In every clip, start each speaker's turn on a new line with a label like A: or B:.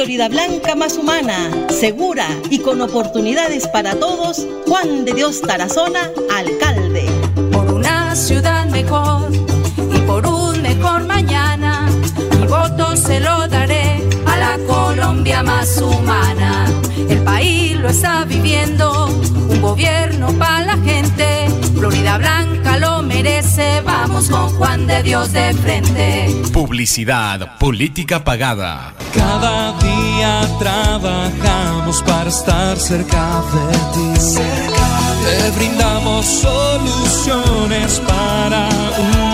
A: Florida Blanca más humana, segura y con oportunidades para todos, Juan de Dios Tarazona, alcalde.
B: Por una ciudad mejor y por un mejor mañana, mi voto se lo daré a la Colombia más humana. El país lo está viviendo, un gobierno para la gente, Florida Blanca lo merece, vamos con Juan de Dios de frente.
C: Publicidad, política pagada.
D: Cada día trabajamos para estar cerca de ti. Te brindamos soluciones para un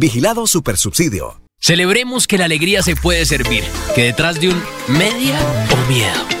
C: Vigilado Supersubsidio.
E: Celebremos que la alegría se puede servir, que detrás de un media o miedo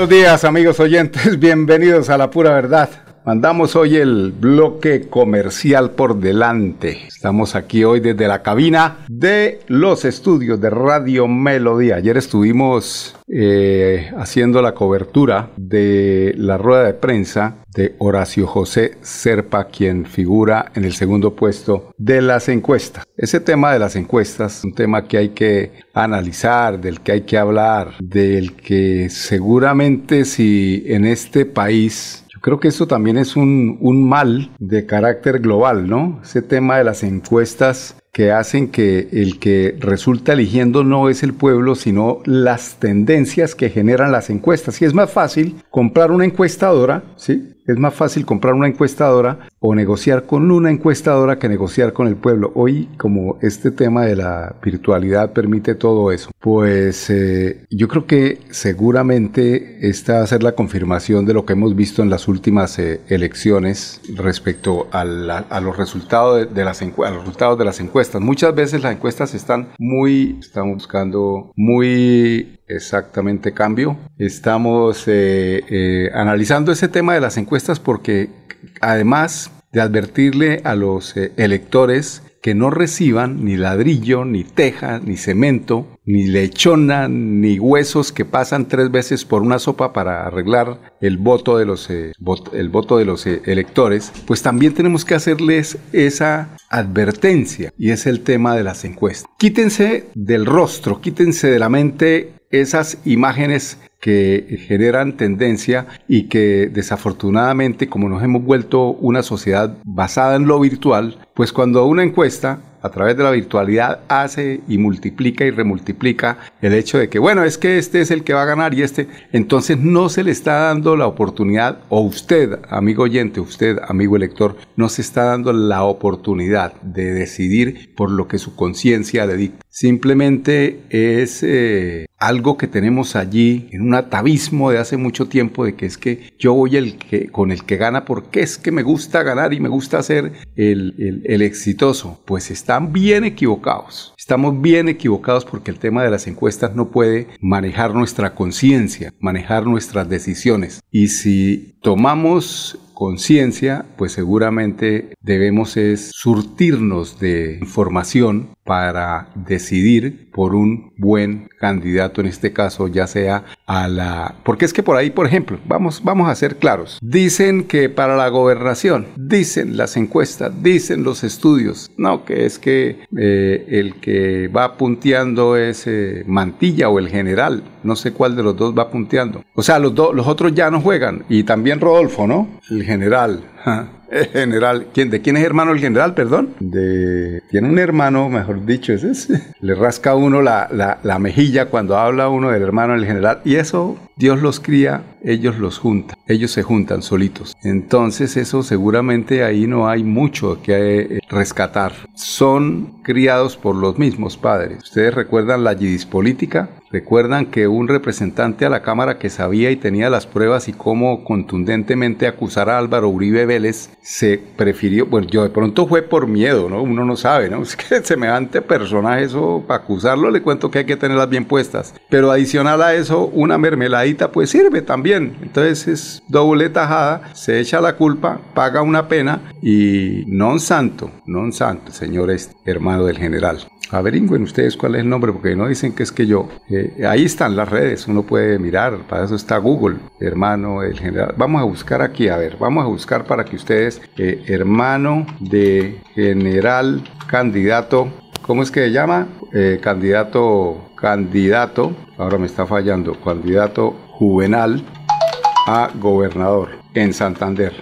F: Buenos días amigos oyentes, bienvenidos a La Pura Verdad. Mandamos hoy el bloque comercial por delante. Estamos aquí hoy desde la cabina de los estudios de Radio Melodía. Ayer estuvimos eh, haciendo la cobertura de la rueda de prensa de Horacio José Serpa, quien figura en el segundo puesto de las encuestas. Ese tema de las encuestas, un tema que hay que analizar, del que hay que hablar, del que seguramente si en este país Creo que esto también es un, un, mal de carácter global, ¿no? Ese tema de las encuestas que hacen que el que resulta eligiendo no es el pueblo, sino las tendencias que generan las encuestas. Y es más fácil comprar una encuestadora, ¿sí? Es más fácil comprar una encuestadora o negociar con una encuestadora que negociar con el pueblo. Hoy, como este tema de la virtualidad permite todo eso, pues eh, yo creo que seguramente esta va a ser la confirmación de lo que hemos visto en las últimas eh, elecciones respecto a, los resultados de, las encuestas. Muchas veces las encuestas están muy, estamos buscando muy exactamente cambio. Estamos eh, analizando ese tema de las encuestas porque además de advertirle a los eh, electores que no reciban ni ladrillo, ni teja, ni cemento, ni lechona, ni huesos que pasan tres veces por una sopa para arreglar el voto de los, eh, el voto de los eh, electores, pues también tenemos que hacerles esa advertencia y es el tema de las encuestas. Quítense del rostro, quítense de la mente esas imágenes que generan tendencia y que desafortunadamente como nos hemos vuelto una sociedad basada en lo virtual, pues cuando una encuesta a través de la virtualidad hace y multiplica y remultiplica el hecho de que, bueno, es que este es el que va a ganar y este, entonces no se le está dando la oportunidad, o usted, amigo oyente, usted, amigo elector, no se está dando la oportunidad de decidir por lo que su conciencia le dicta. Simplemente es eh, algo que tenemos allí en un atavismo de hace mucho tiempo de que es que yo voy el que, con el que gana porque es que me gusta ganar y me gusta ser el, el exitoso. Pues están bien equivocados. Estamos bien equivocados porque el tema de las encuestas no puede manejar nuestra conciencia, manejar nuestras decisiones. Y si tomamos conciencia, pues seguramente debemos es surtirnos de información para decidir por un buen candidato en este caso, ya sea a la... Porque es que por ahí, por ejemplo, vamos, vamos a ser claros. Dicen que para la gobernación, dicen las encuestas, dicen los estudios, no, que es que eh, el que va punteando es eh, Mantilla o el general, no sé cuál de los dos va punteando. O sea, los, dos los otros ya no juegan. Y también Rodolfo, ¿no? El general. General, ¿quién, ¿de quién es hermano el general, perdón? De, tiene un hermano, mejor dicho, ese es, le rasca uno la, la, la mejilla cuando habla uno del hermano del general y eso Dios los cría, ellos los juntan, ellos se juntan solitos. Entonces eso seguramente ahí no hay mucho que eh, rescatar. Son criados por los mismos padres. Ustedes recuerdan la política? Recuerdan que un representante a la Cámara que sabía y tenía las pruebas y cómo contundentemente acusar a Álvaro Uribe Se prefirió, bueno, yo de pronto fue por miedo, ¿no? Uno no sabe, ¿no? Es que semejante personaje, eso, para acusarlo le cuento que hay que tenerlas bien puestas. Pero adicional a eso, una mermeladita pues sirve también. Entonces es doble tajada, se echa la culpa, paga una pena y non santo, non santo, señor este, hermano del general averigüen ustedes cuál es el nombre, porque no dicen que es que yo. Eh, ahí están las redes, uno puede mirar, para eso está Google, hermano del general. Vamos a buscar aquí, a ver, vamos a buscar para que ustedes, eh, hermano de general candidato, ¿cómo es que se llama? Eh, candidato, candidato, ahora me está fallando, candidato juvenal a gobernador en Santander.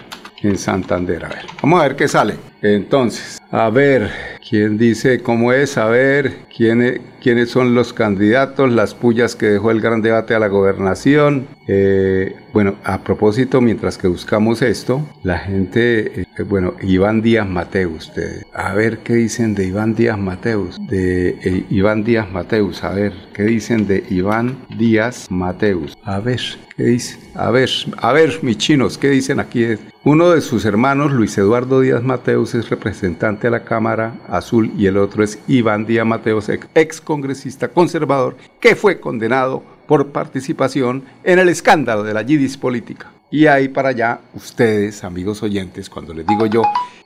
F: En Santander, a ver. Vamos a ver qué sale. Entonces, a ver, ¿quién dice cómo es? A ver, ¿quién, quiénes son los candidatos, las pullas que dejó el gran debate a la gobernación. Eh, bueno, a propósito, mientras que buscamos esto, la gente, eh, bueno, Iván Díaz Mateus, a ver qué dicen de Iván Díaz Mateus, de eh, Iván Díaz Mateus, a ver, qué dicen de Iván Díaz Mateus, a ver, qué dice, a ver, a ver, mis chinos, qué dicen aquí. Uno de sus hermanos, Luis Eduardo Díaz Mateus, es representante a la Cámara Azul y el otro es Iván Díaz Mateos, ex congresista conservador, que fue condenado por participación en el escándalo de la Yidis política. Y ahí para allá, ustedes, amigos oyentes, cuando les digo yo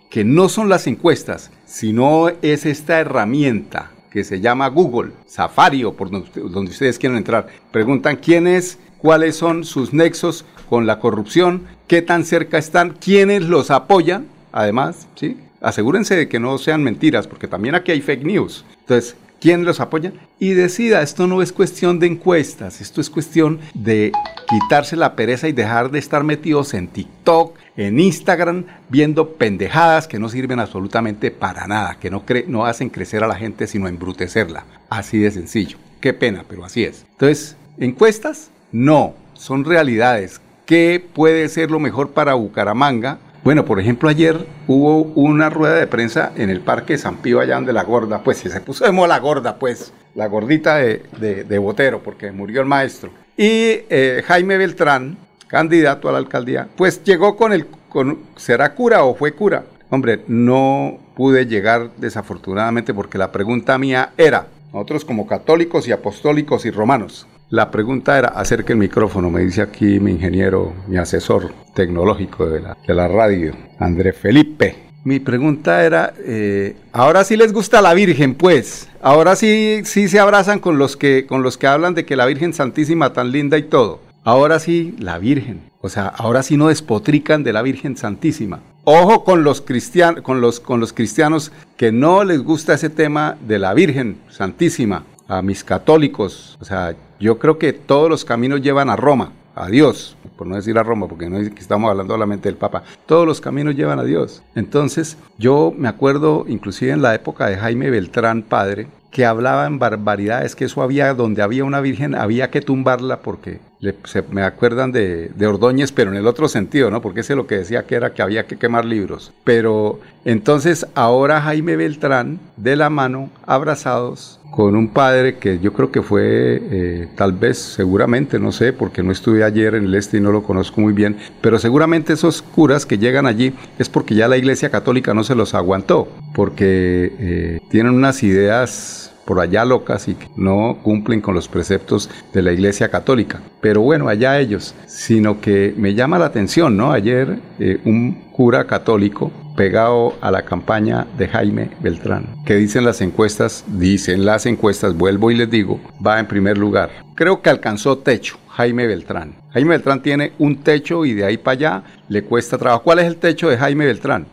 F: que no son las encuestas, sino es esta herramienta que se llama Google, Safari o por donde ustedes quieran entrar, preguntan quién es, cuáles son sus nexos con la corrupción, qué tan cerca están, quiénes los apoyan, además, ¿sí? Asegúrense de que no sean mentiras, porque también aquí hay fake news. Entonces, ¿quién los apoya? Y decida, esto no es cuestión de encuestas, esto es cuestión de quitarse la pereza y dejar de estar metidos en TikTok, en Instagram, viendo pendejadas que no sirven absolutamente para nada, que no, no hacen crecer a la gente, sino embrutecerla. Así de sencillo. Qué pena, pero así es. Entonces, ¿encuestas? No, son realidades. ¿Qué puede ser lo mejor para Bucaramanga? Bueno, por ejemplo, ayer hubo una rueda de prensa en el Parque San Pío, allá donde la gorda, pues se puso de la gorda, pues, la gordita de, de, Botero, porque murió el maestro. Y eh, Jaime Beltrán, candidato a la alcaldía, pues llegó con el, con, ¿será cura o fue cura? Hombre, no pude llegar desafortunadamente porque la pregunta mía era, nosotros como católicos y apostólicos y romanos, la pregunta era, acerca el micrófono, me dice aquí mi ingeniero, mi asesor tecnológico de la, de la radio, André Felipe. Mi pregunta era, eh, ahora sí les gusta la Virgen, pues. Ahora sí, sí se abrazan con los que, con los que hablan de que la Virgen Santísima tan linda y todo. Ahora sí, la Virgen. O sea, ahora sí no despotrican de la Virgen Santísima. Ojo con los, cristianos, con, los, con los cristianos que no les gusta ese tema de la Virgen Santísima. A mis católicos, o sea, yo creo que todos los caminos llevan a Roma, a Dios, por no decir a Roma, porque no estamos hablando solamente del Papa. Todos los caminos llevan a Dios. Entonces, yo me acuerdo, inclusive en la época de Jaime Beltrán, padre, que hablaban barbaridades, que eso había, donde había una virgen, había que tumbarla porque se, me acuerdan de, de, Ordóñez, pero en el otro sentido, ¿no? Porque ese es lo que decía que era que había que quemar libros. Pero entonces ahora Jaime Beltrán, de la mano, abrazados, con un padre que yo creo que fue, eh, tal vez, seguramente, no sé, porque no estuve ayer en el este y no lo conozco muy bien, pero seguramente esos curas que llegan allí es porque ya la Iglesia Católica no se los aguantó, porque eh, tienen unas ideas por allá locas y que no cumplen con los preceptos de la Iglesia Católica. Pero bueno, allá ellos, sino que me llama la atención, ¿no? Ayer eh, un cura católico pegado a la campaña de Jaime Beltrán, que dicen las encuestas, dicen las encuestas, vuelvo y les digo, va en primer lugar. Creo que alcanzó techo Jaime Beltrán. Jaime Beltrán tiene un techo y de ahí para allá le cuesta trabajo. ¿Cuál es el techo de Jaime Beltrán?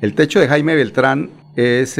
F: El techo de Jaime Beltrán es,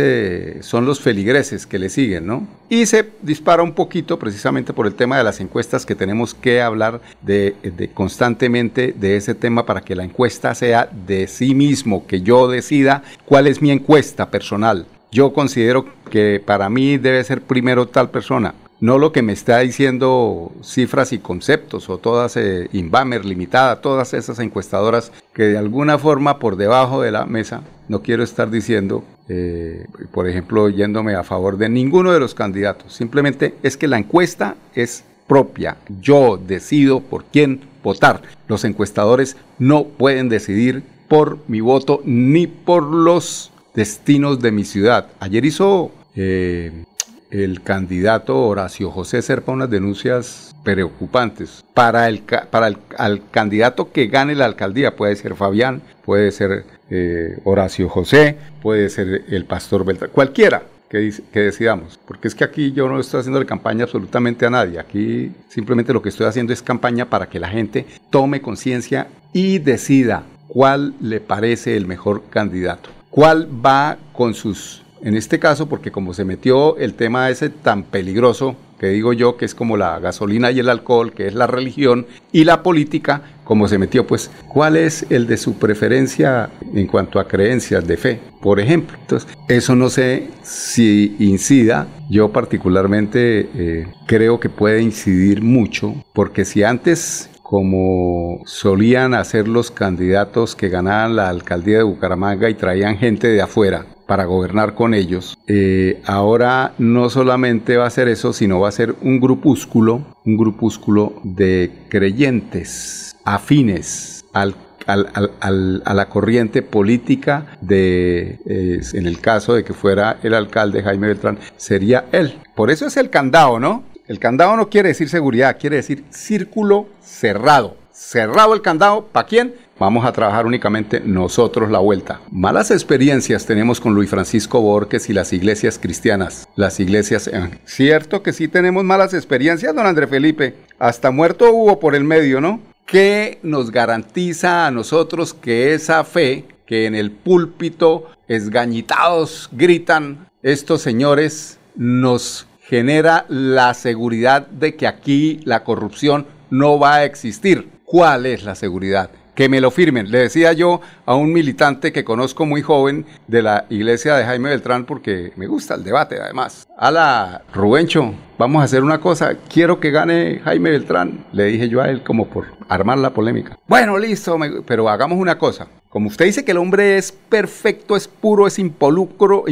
F: son los feligreses que le siguen, ¿no? Y se dispara un poquito precisamente por el tema de las encuestas que tenemos que hablar de, constantemente de ese tema para que la encuesta sea de sí mismo, que yo decida cuál es mi encuesta personal. Yo considero que para mí debe ser primero tal persona, no lo que me está diciendo cifras y conceptos o todas eh, Inbamer limitada, todas esas encuestadoras que de alguna forma por debajo de la mesa, no quiero estar diciendo, eh, por ejemplo, yéndome a favor de ninguno de los candidatos, simplemente es que la encuesta es propia, yo decido por quién votar. Los encuestadores no pueden decidir por mi voto ni por los destinos de mi ciudad. Ayer hizo eh, el candidato Horacio José Serpa unas denuncias preocupantes. Para el, para el candidato que gane la alcaldía, puede ser Fabián, puede ser eh, Horacio José, puede ser el pastor Beltrán, cualquiera que, decidamos. Porque es que aquí yo no estoy haciendo campaña absolutamente a nadie. Aquí simplemente lo que estoy haciendo es campaña para que la gente tome conciencia y decida cuál le parece el mejor candidato. Cuál va con sus en este caso, porque como se metió el tema ese tan peligroso, que digo yo que es como la gasolina y el alcohol, que es la religión y la política, como se metió, pues, ¿cuál es el de su preferencia en cuanto a creencias de fe, por ejemplo? Entonces, eso no sé si incida. Yo particularmente eh, creo que puede incidir mucho, porque si antes como solían hacer los candidatos que ganaban la alcaldía de Bucaramanga y traían gente de afuera, para gobernar con ellos. Eh, ahora no solamente va a ser eso, sino va a ser un grupúsculo, un grupúsculo de creyentes afines al a la corriente política de, en el caso de que fuera el alcalde Jaime Beltrán, sería él. Por eso es el candado, ¿no? El candado no quiere decir seguridad, quiere decir círculo cerrado. Cerrado el candado, ¿para quién? Vamos a trabajar únicamente nosotros la vuelta. Malas experiencias tenemos con Luis Francisco Borges y las iglesias cristianas. Las iglesias... Cierto que sí tenemos malas experiencias, don André Felipe. Hasta muerto hubo por el medio, ¿no? ¿Qué nos garantiza a nosotros que esa fe que en el púlpito esgañitados gritan estos señores nos genera la seguridad de que aquí la corrupción no va a existir? ¿Cuál es la seguridad? Que me lo firmen. Le decía yo a un militante que conozco muy joven de la iglesia de Jaime Beltrán porque me gusta el debate además. A la Rubencho, vamos a hacer una cosa, quiero que gane Jaime Beltrán. Le dije yo a él como por armar la polémica. Bueno, listo, pero hagamos una cosa. Como usted dice que el hombre es perfecto, es puro, es impoluto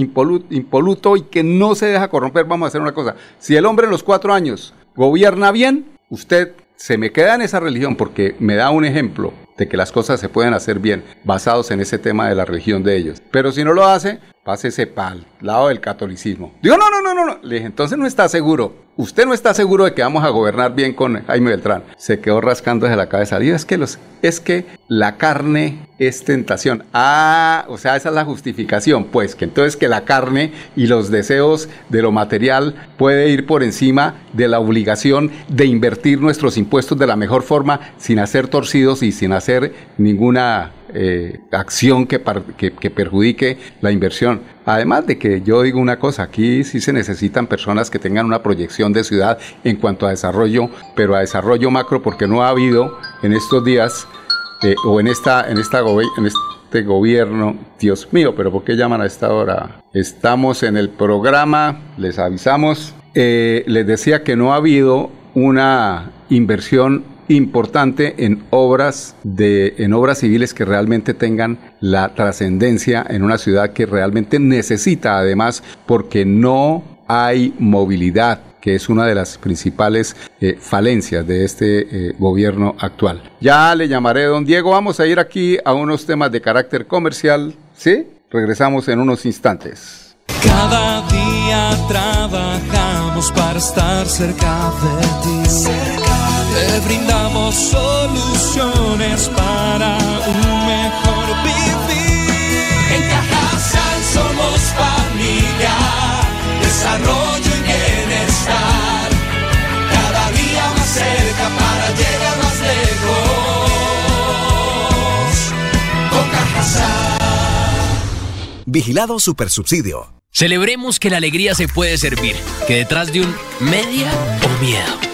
F: y que no se deja corromper, vamos a hacer una cosa. Si el hombre en los cuatro años gobierna bien, usted se me queda en esa religión porque me da un ejemplo de que las cosas se pueden hacer bien basados en ese tema de la religión de ellos. Pero si no lo hace, pásese pal, lado del catolicismo. Digo, no, no, no, no, no. Le dije, entonces no está seguro. Usted no está seguro de que vamos a gobernar bien con Jaime Beltrán. Se quedó rascando desde la cabeza. Digo, es que, los, es que la carne es tentación. Ah, o sea, esa es la justificación. Pues que entonces que la carne y los deseos de lo material puede ir por encima de la obligación de invertir nuestros impuestos de la mejor forma sin hacer torcidos y sin hacer ninguna eh, acción que, que, perjudique la inversión. Además de que yo digo una cosa, aquí sí se necesitan personas que tengan una proyección de ciudad en cuanto a desarrollo, pero a desarrollo macro porque no ha habido en estos días eh, o en esta, en esta, en este gobierno, Dios mío, pero ¿por qué llaman a esta hora? Estamos en el programa, les avisamos, eh, les decía que no ha habido una inversión importante en obras de en obras civiles que realmente tengan la trascendencia en una ciudad que realmente necesita además porque no hay movilidad que es una de las principales eh, falencias de este eh, gobierno actual. Ya le llamaré don Diego, vamos a ir aquí a unos temas de carácter comercial, ¿sí? Regresamos en unos instantes.
D: Cada día trabajamos para estar cerca de ti. Te brindamos soluciones para un mejor vivir.
G: En Cajasal somos familia, desarrollo y bienestar. Cada día más cerca para llegar más lejos. Con Cajasal.
C: Vigilado Supersubsidio.
E: Celebremos que la alegría se puede servir, que detrás de un media o miedo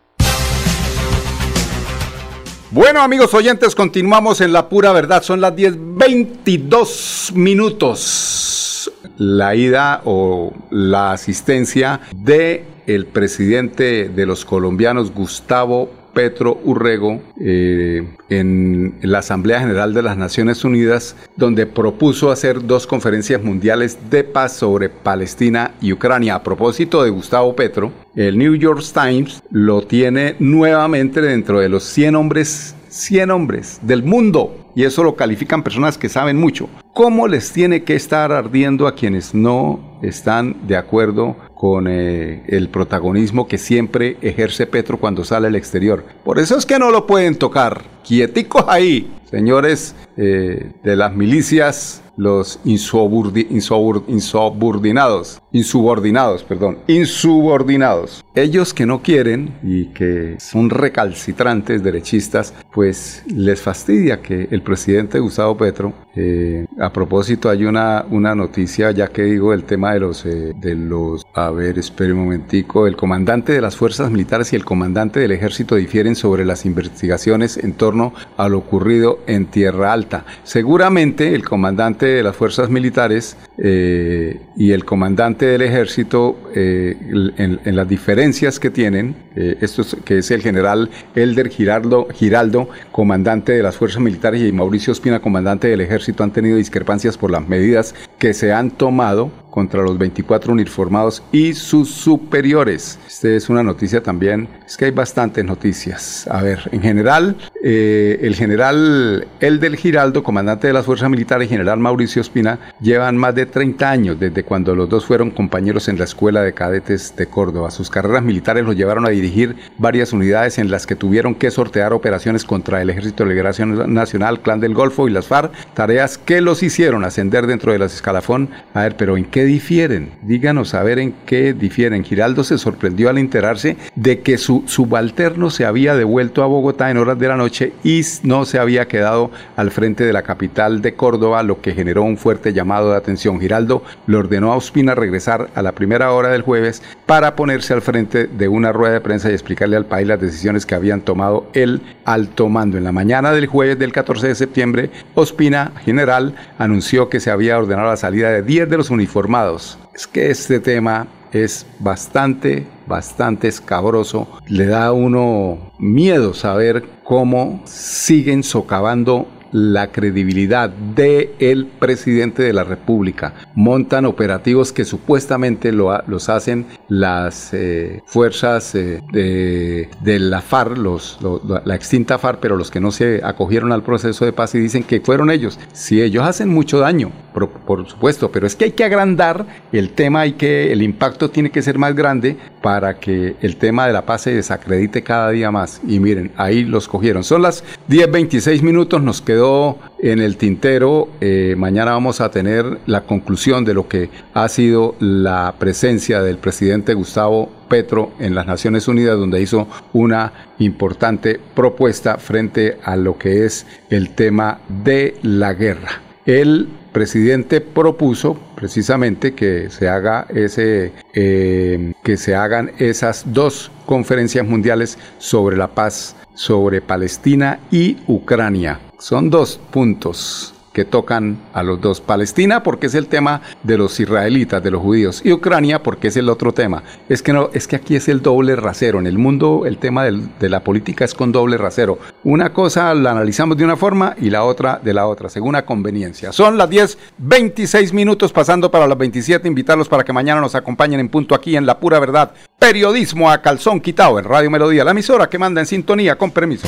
F: Bueno, amigos oyentes, continuamos en la pura verdad. Son las 10:22 minutos. La ida o la asistencia de el presidente de los colombianos, Gustavo Petro Urrego, eh, en la Asamblea General de las Naciones Unidas, donde propuso hacer dos conferencias mundiales de paz sobre Palestina y Ucrania. A propósito de Gustavo Petro, el New York Times lo tiene nuevamente dentro de los 100 hombres 100 hombres del mundo, y eso lo califican personas que saben mucho. ¿Cómo les tiene que estar ardiendo a quienes no están de acuerdo con eh, el protagonismo que siempre ejerce Petro cuando sale al exterior? Por eso es que no lo pueden tocar. Quieticos ahí, señores eh, de las milicias los insubor- insubordinados, insubordinados, perdón, insubordinados. Ellos que no quieren y que son recalcitrantes derechistas, pues les fastidia que el presidente Gustavo Petro, eh, a propósito hay una, una noticia, ya que digo el tema de los, eh, de los, a ver, espere un momentico, el comandante de las fuerzas militares y el comandante del ejército difieren sobre las investigaciones en torno a lo ocurrido en Tierra Alta. Seguramente el comandante de las fuerzas militares eh, y el comandante del ejército, eh, en, las diferencias que tienen, eh, esto es- que es el general Elder Giraldo, comandante de las fuerzas militares, y Mauricio Espina, comandante del ejército, han tenido discrepancias por las medidas que se han tomado contra los 24 uniformados y sus superiores. Esta es una noticia también, es que hay bastantes noticias. A ver, en general, eh, el general Eldel Giraldo, comandante de las Fuerzas Militares, general Mauricio Espina, llevan más de 30 años desde cuando los dos fueron compañeros en la Escuela de Cadetes de Córdoba. Sus carreras militares los llevaron a dirigir varias unidades en las que tuvieron que sortear operaciones contra el Ejército de Liberación Nacional, Clan del Golfo y las FARC, tareas que los hicieron ascender dentro de las escalafón. A ver, pero ¿en qué difieren? Díganos a ver en qué difieren. Giraldo se sorprendió al enterarse de que su subalterno se había devuelto a Bogotá en horas de la noche y no se había quedado al frente de la capital de Córdoba, lo que generó un fuerte llamado de atención. Giraldo le ordenó a Ospina regresar a la primera hora del jueves para ponerse al frente de una rueda de prensa y explicarle al país las decisiones que habían tomado el alto mando. En la mañana del jueves del 14 de septiembre, Ospina, general, anunció que se había ordenado la salida de 10 de los Es que este tema es bastante, bastante escabroso. Le da a uno miedo saber cómo siguen socavando la credibilidad de el presidente de la República. Montan operativos que supuestamente lo, los hacen las eh, fuerzas eh, de, la FARC, los, la extinta FARC, pero los que no se acogieron al proceso de paz y dicen que fueron ellos. Si ellos hacen mucho daño, por, supuesto, pero es que hay que agrandar el tema, y que el impacto tiene que ser más grande para que el tema de la paz se desacredite cada día más. Y miren, ahí los cogieron. Son las 10.26 minutos, nos quedó en el tintero. Eh, mañana vamos a tener la conclusión de lo que ha sido la presencia del presidente Gustavo Petro en las Naciones Unidas, donde hizo una importante propuesta frente a lo que es el tema de la guerra. El presidente propuso precisamente que se haga ese eh, que se hagan esas dos conferencias mundiales sobre la paz sobre Palestina y Ucrania. Son dos puntos que tocan a los dos. Palestina porque es el tema de los israelitas, de los judíos, y Ucrania porque es el otro tema. Es que no, es que aquí es el doble rasero. En el mundo el tema de la política es con doble rasero. Una cosa la analizamos de una forma y la otra de la otra, según la conveniencia. Son las 10, 26 minutos pasando para las 27. Invitarlos para que mañana nos acompañen en punto aquí en La Pura Verdad. Periodismo a calzón quitado en Radio Melodía, la emisora que manda en sintonía con permiso.